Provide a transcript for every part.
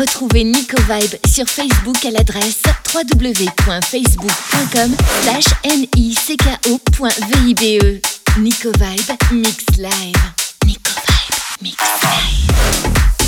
Retrouvez Nico Vibe sur Facebook à l'adresse www.facebook.com slash nicko.vibe. Nico Vibe Mix Live. Nico Vibe Mix Live.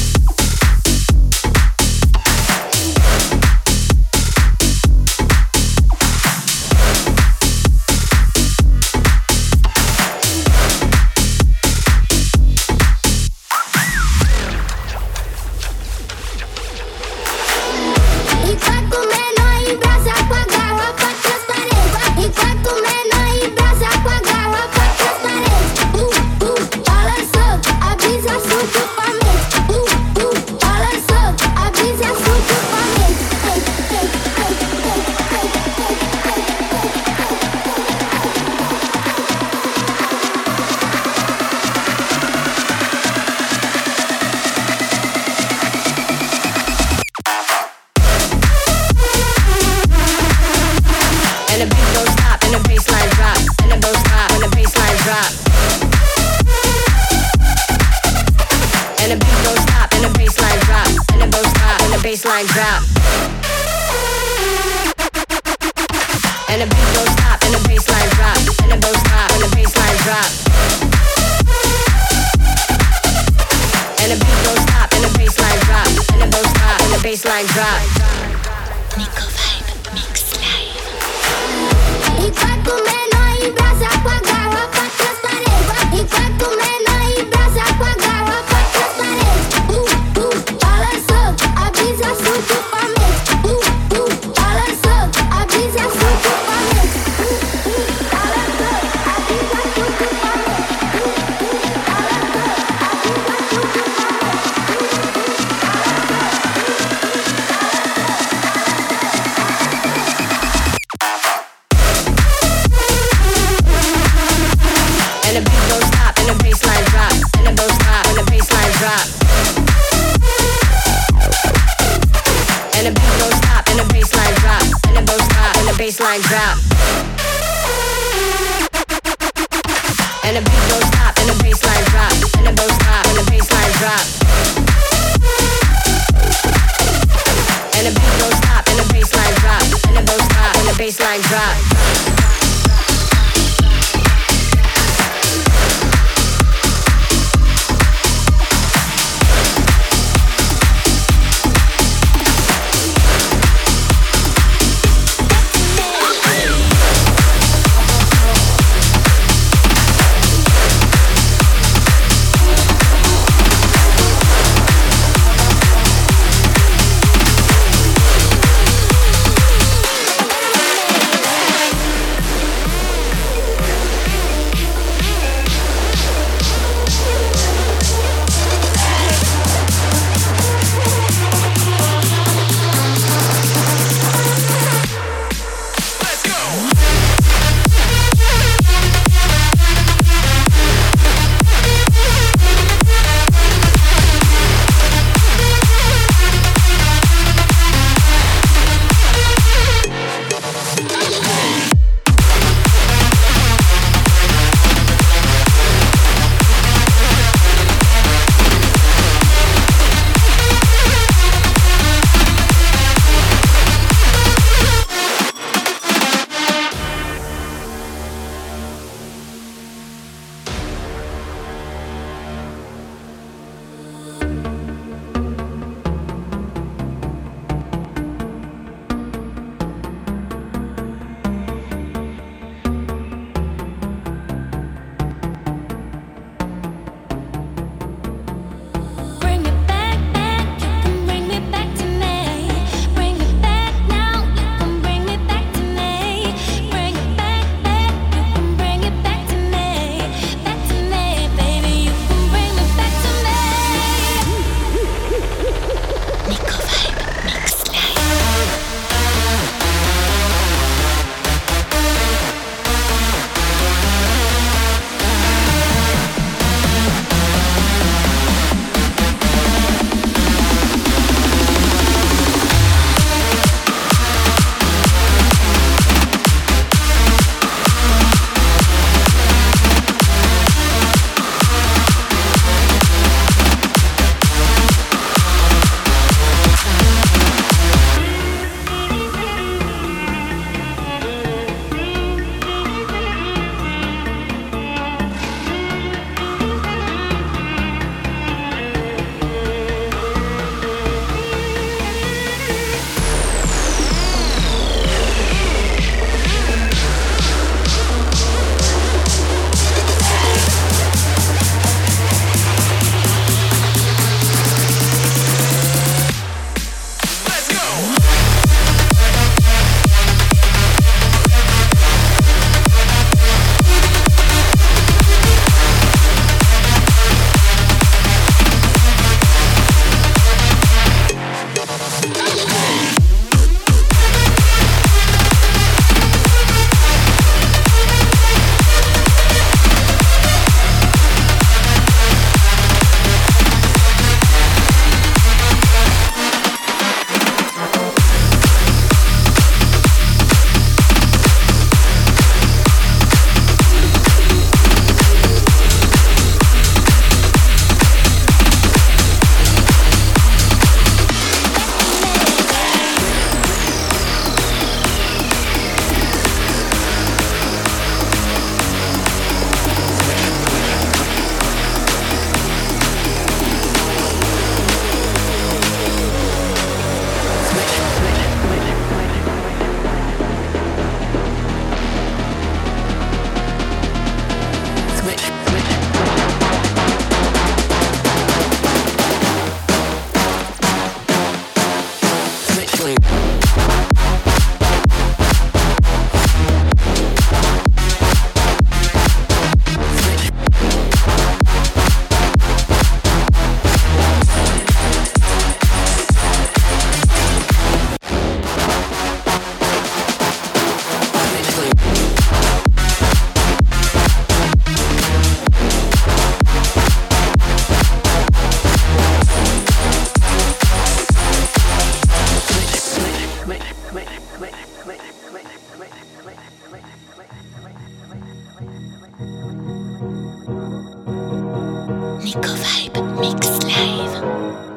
Nico Vibe Mix Live.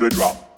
the drop.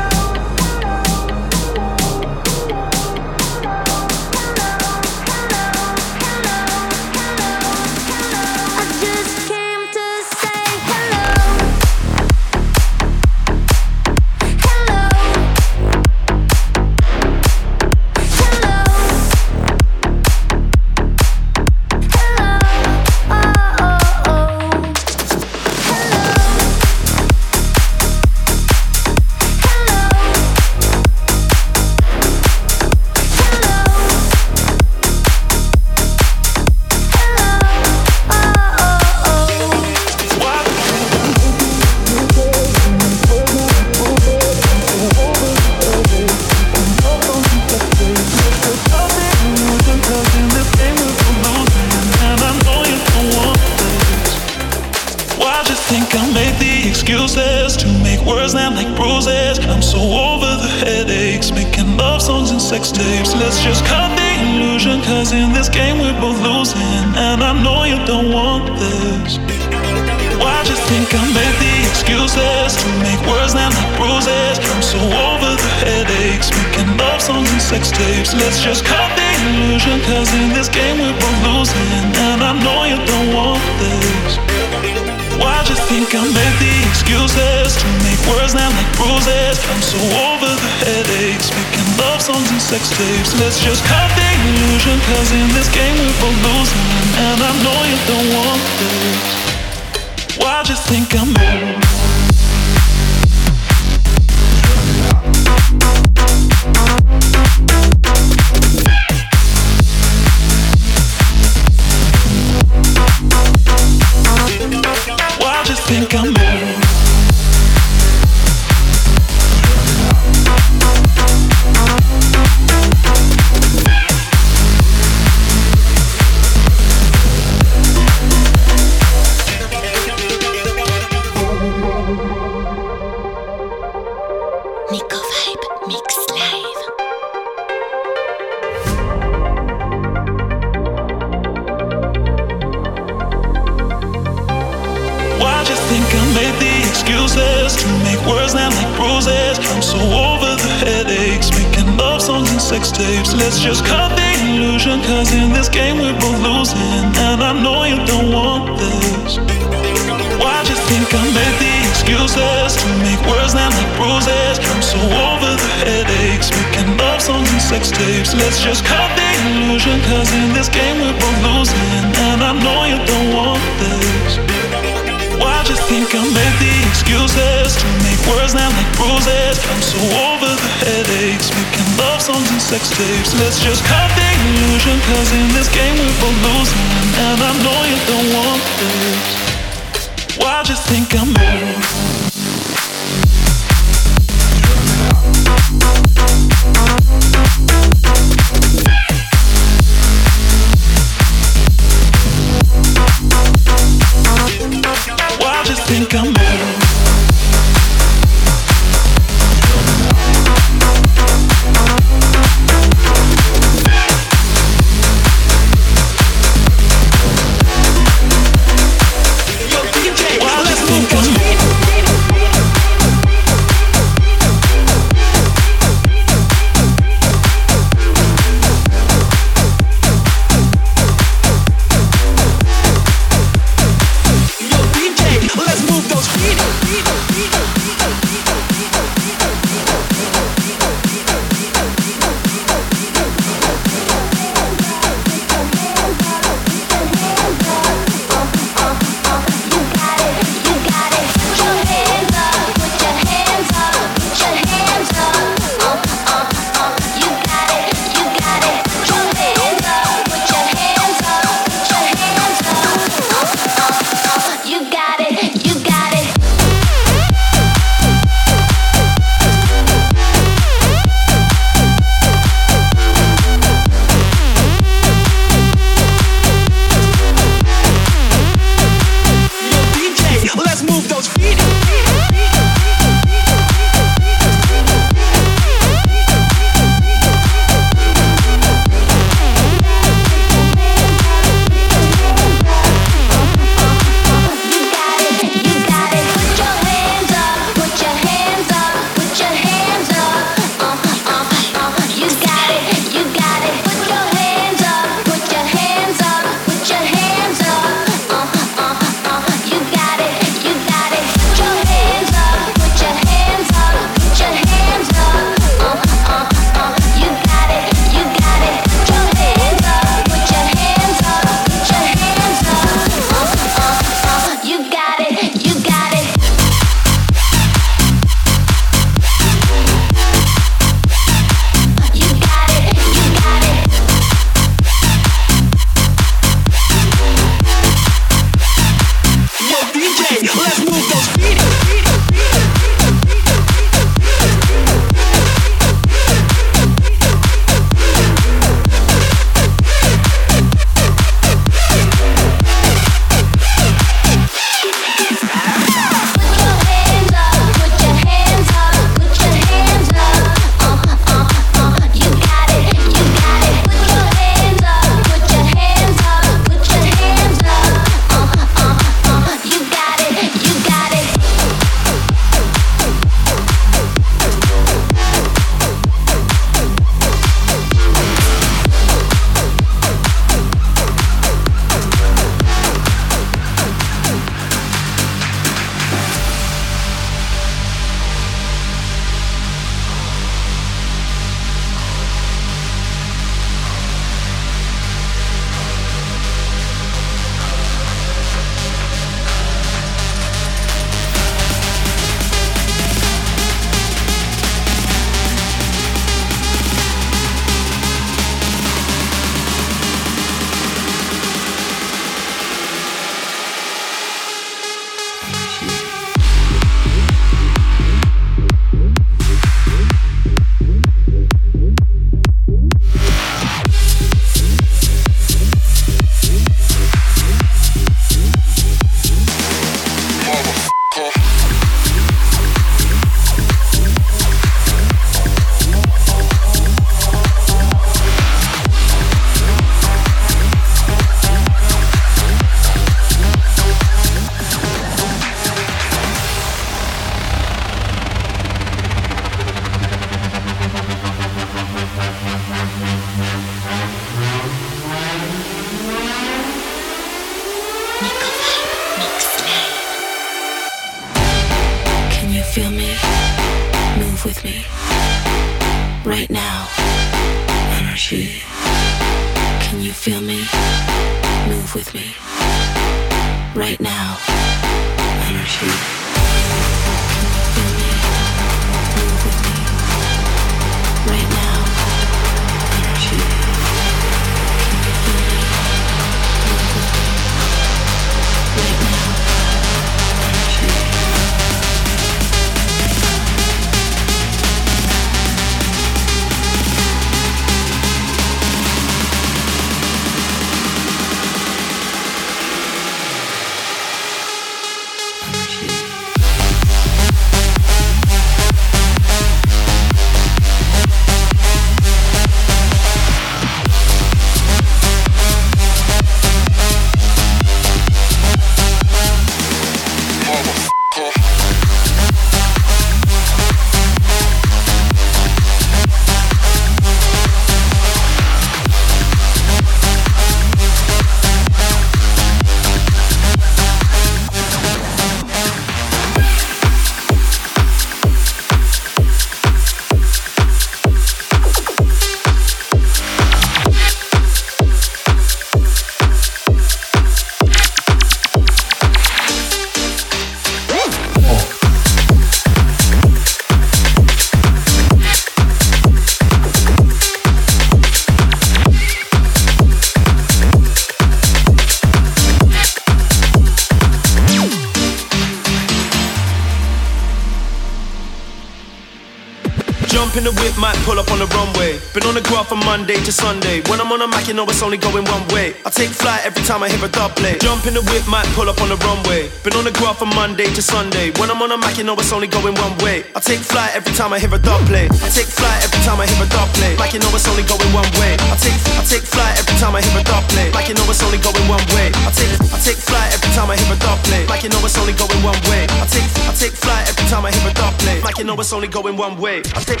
Monday to Sunday. When I'm on a mic, you know it's only going one way. I take flight every time I hear a dub play. Jump in the whip, might pull up on the runway. Been on the graph from Monday to Sunday. When I'm on a mic, you know it's only going one way. I take flight every time I hear a dub play. I take flight every time I hear a dub play. Like you know it's only going one way. I take I take flight every time I hear a dub play. Like you know it's only going one way. I take I take flight every time I hear a dub play. Like you know it's only going one way. I take I take flight every time I hear a dub play. Like you know it's only going one way. I take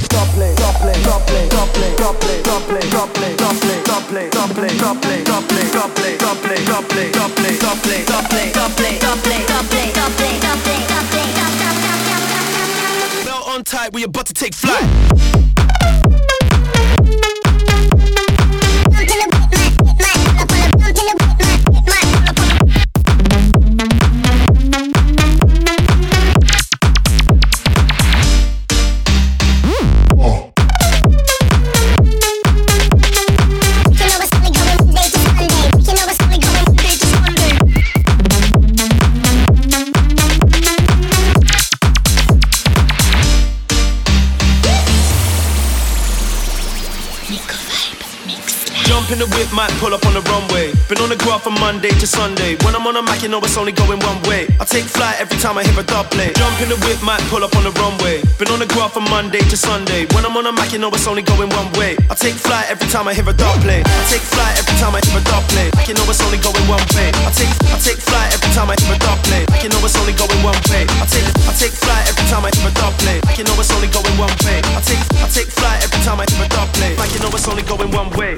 we about to take flight. Might pull up on the runway. Been on the graph from Monday to Sunday. When I'm on a mic, you know it's only going one way. I take flight every time I hear a play. Jump in the whip, might pull up on the runway. Been on the graph from Monday to Sunday. When I'm on a mic, you know it's only going one way. I take flight every time I hear a play. I take flight every time I hear a play. You know it's only going one way. I take I take flight every time I hear a play. You know it's only going one way. I take I take flight every time I hear a play. You know it's only going one way. I take I take flight every time I hear a play. You know it's only going one way.